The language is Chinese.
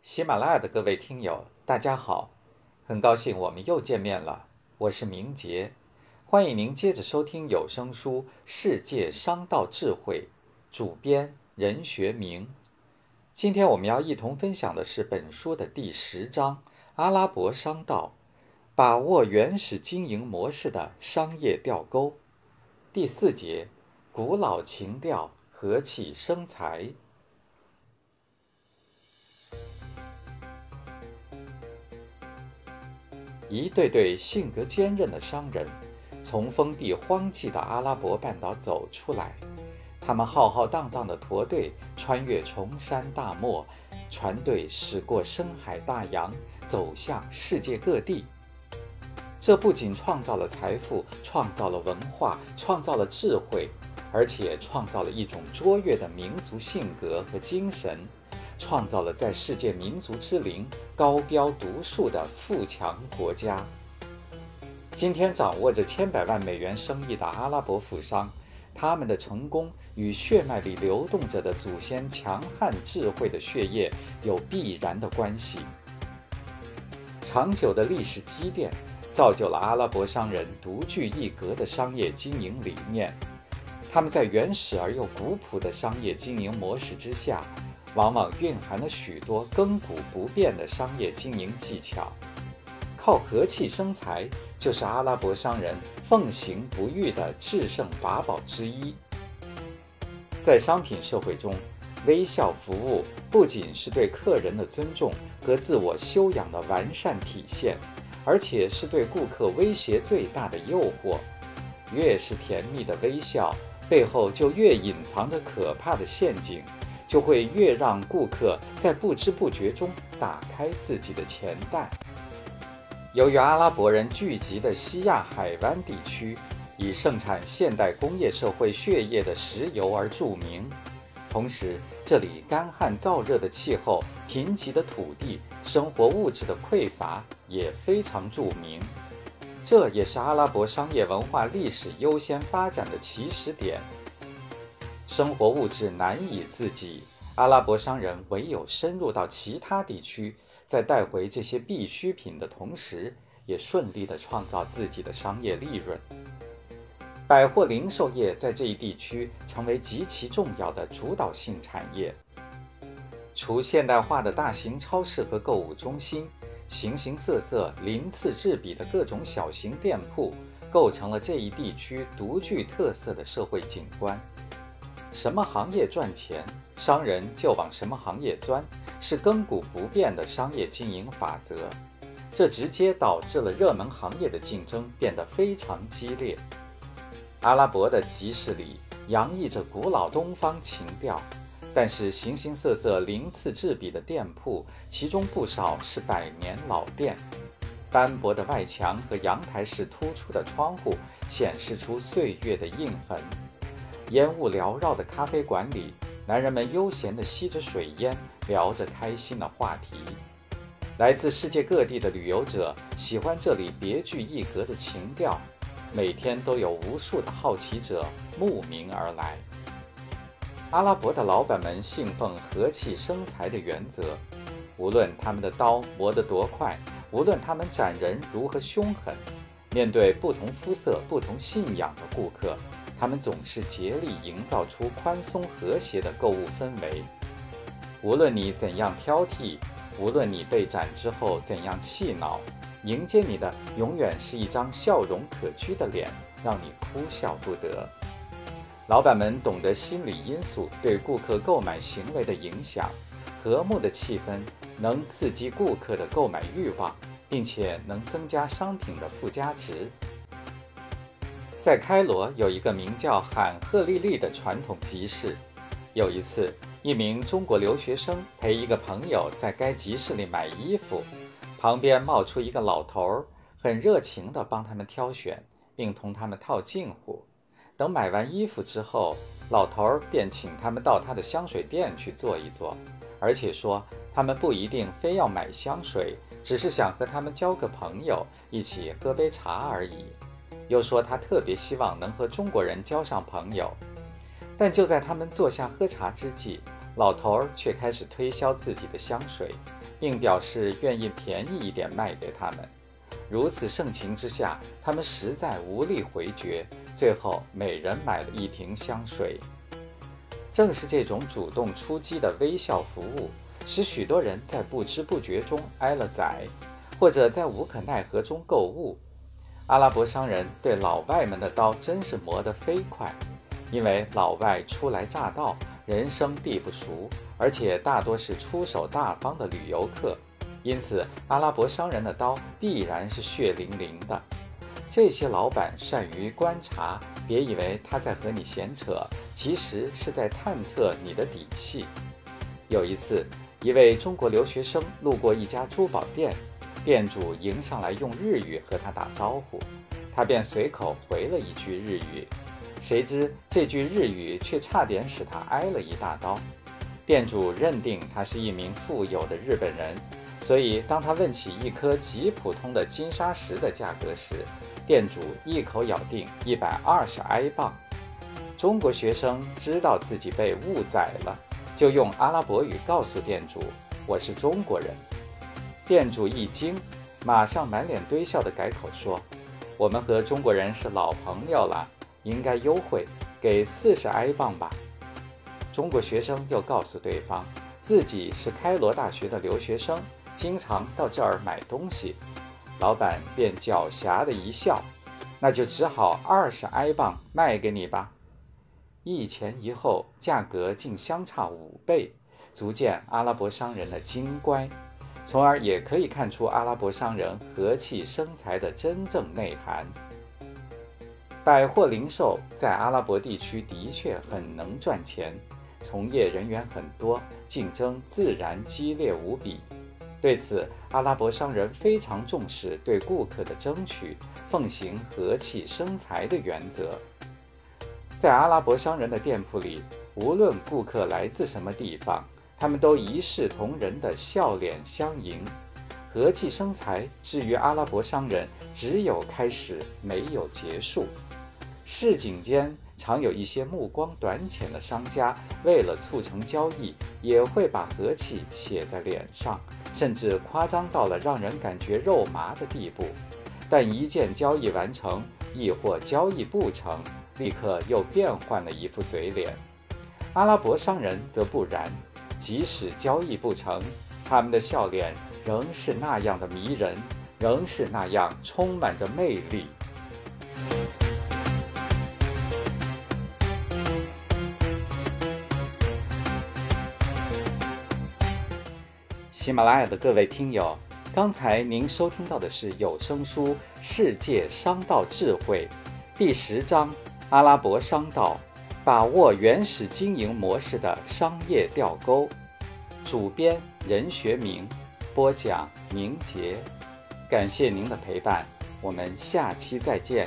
喜马拉雅的各位听友，大家好，很高兴我们又见面了。我是明杰，欢迎您接着收听有声书《世界商道智慧》，主编任学明。今天我们要一同分享的是本书的第十章《阿拉伯商道》，把握原始经营模式的商业钓钩。第四节，古老情调，和气生财。一对对性格坚韧的商人，从封闭荒寂的阿拉伯半岛走出来。他们浩浩荡荡的驼队穿越崇山大漠，船队驶过深海大洋，走向世界各地。这不仅创造了财富，创造了文化，创造了智慧，而且创造了一种卓越的民族性格和精神。创造了在世界民族之林高标独树的富强国家。今天掌握着千百万美元生意的阿拉伯富商，他们的成功与血脉里流动着的祖先强悍智慧的血液有必然的关系。长久的历史积淀，造就了阿拉伯商人独具一格的商业经营理念。他们在原始而又古朴的商业经营模式之下。往往蕴含了许多亘古不变的商业经营技巧，靠和气生财就是阿拉伯商人奉行不渝的制胜法宝之一。在商品社会中，微笑服务不仅是对客人的尊重和自我修养的完善体现，而且是对顾客威胁最大的诱惑。越是甜蜜的微笑，背后就越隐藏着可怕的陷阱。就会越让顾客在不知不觉中打开自己的钱袋。由于阿拉伯人聚集的西亚海湾地区以盛产现代工业社会血液的石油而著名，同时这里干旱燥热的气候、贫瘠的土地、生活物质的匮乏也非常著名。这也是阿拉伯商业文化历史优先发展的起始点。生活物质难以自给，阿拉伯商人唯有深入到其他地区，在带回这些必需品的同时，也顺利地创造自己的商业利润。百货零售业在这一地区成为极其重要的主导性产业。除现代化的大型超市和购物中心，形形色色、鳞次栉比的各种小型店铺，构成了这一地区独具特色的社会景观。什么行业赚钱，商人就往什么行业钻，是亘古不变的商业经营法则。这直接导致了热门行业的竞争变得非常激烈。阿拉伯的集市里洋溢着古老东方情调，但是形形色色、鳞次栉比的店铺，其中不少是百年老店。斑驳的外墙和阳台式突出的窗户，显示出岁月的印痕。烟雾缭绕的咖啡馆里，男人们悠闲地吸着水烟，聊着开心的话题。来自世界各地的旅游者喜欢这里别具一格的情调，每天都有无数的好奇者慕名而来。阿拉伯的老板们信奉和气生财的原则，无论他们的刀磨得多快，无论他们斩人如何凶狠，面对不同肤色、不同信仰的顾客。他们总是竭力营造出宽松和谐的购物氛围。无论你怎样挑剔，无论你被斩之后怎样气恼，迎接你的永远是一张笑容可掬的脸，让你哭笑不得。老板们懂得心理因素对顾客购买行为的影响，和睦的气氛能刺激顾客的购买欲望，并且能增加商品的附加值。在开罗有一个名叫罕赫利利的传统集市。有一次，一名中国留学生陪一个朋友在该集市里买衣服，旁边冒出一个老头儿，很热情地帮他们挑选，并同他们套近乎。等买完衣服之后，老头儿便请他们到他的香水店去坐一坐，而且说他们不一定非要买香水，只是想和他们交个朋友，一起喝杯茶而已。又说他特别希望能和中国人交上朋友，但就在他们坐下喝茶之际，老头儿却开始推销自己的香水，并表示愿意便宜一点卖给他们。如此盛情之下，他们实在无力回绝，最后每人买了一瓶香水。正是这种主动出击的微笑服务，使许多人在不知不觉中挨了宰，或者在无可奈何中购物。阿拉伯商人对老外们的刀真是磨得飞快，因为老外初来乍到，人生地不熟，而且大多是出手大方的旅游客。因此，阿拉伯商人的刀必然是血淋淋的。这些老板善于观察，别以为他在和你闲扯，其实是在探测你的底细。有一次，一位中国留学生路过一家珠宝店，店主迎上来用日语和他打招呼，他便随口回了一句日语，谁知这句日语却差点使他挨了一大刀。店主认定他是一名富有的日本人。所以，当他问起一颗极普通的金沙石的价格时，店主一口咬定一百二十埃镑。中国学生知道自己被误宰了，就用阿拉伯语告诉店主：“我是中国人。”店主一惊，马上满脸堆笑地改口说：“我们和中国人是老朋友了，应该优惠，给四十埃镑吧。”中国学生又告诉对方，自己是开罗大学的留学生。经常到这儿买东西，老板便狡黠的一笑，那就只好二十埃镑卖给你吧。一前一后，价格竟相差五倍，足见阿拉伯商人的精乖，从而也可以看出阿拉伯商人和气生财的真正内涵。百货零售在阿拉伯地区的确很能赚钱，从业人员很多，竞争自然激烈无比。对此，阿拉伯商人非常重视对顾客的争取，奉行和气生财的原则。在阿拉伯商人的店铺里，无论顾客来自什么地方，他们都一视同仁的笑脸相迎。和气生财，至于阿拉伯商人，只有开始，没有结束。市井间。常有一些目光短浅的商家，为了促成交易，也会把和气写在脸上，甚至夸张到了让人感觉肉麻的地步。但一件交易完成，亦或交易不成，立刻又变换了一副嘴脸。阿拉伯商人则不然，即使交易不成，他们的笑脸仍是那样的迷人，仍是那样充满着魅力。喜马拉雅的各位听友，刚才您收听到的是有声书《世界商道智慧》第十章《阿拉伯商道：把握原始经营模式的商业钓钩》，主编任学明，播讲明杰。感谢您的陪伴，我们下期再见。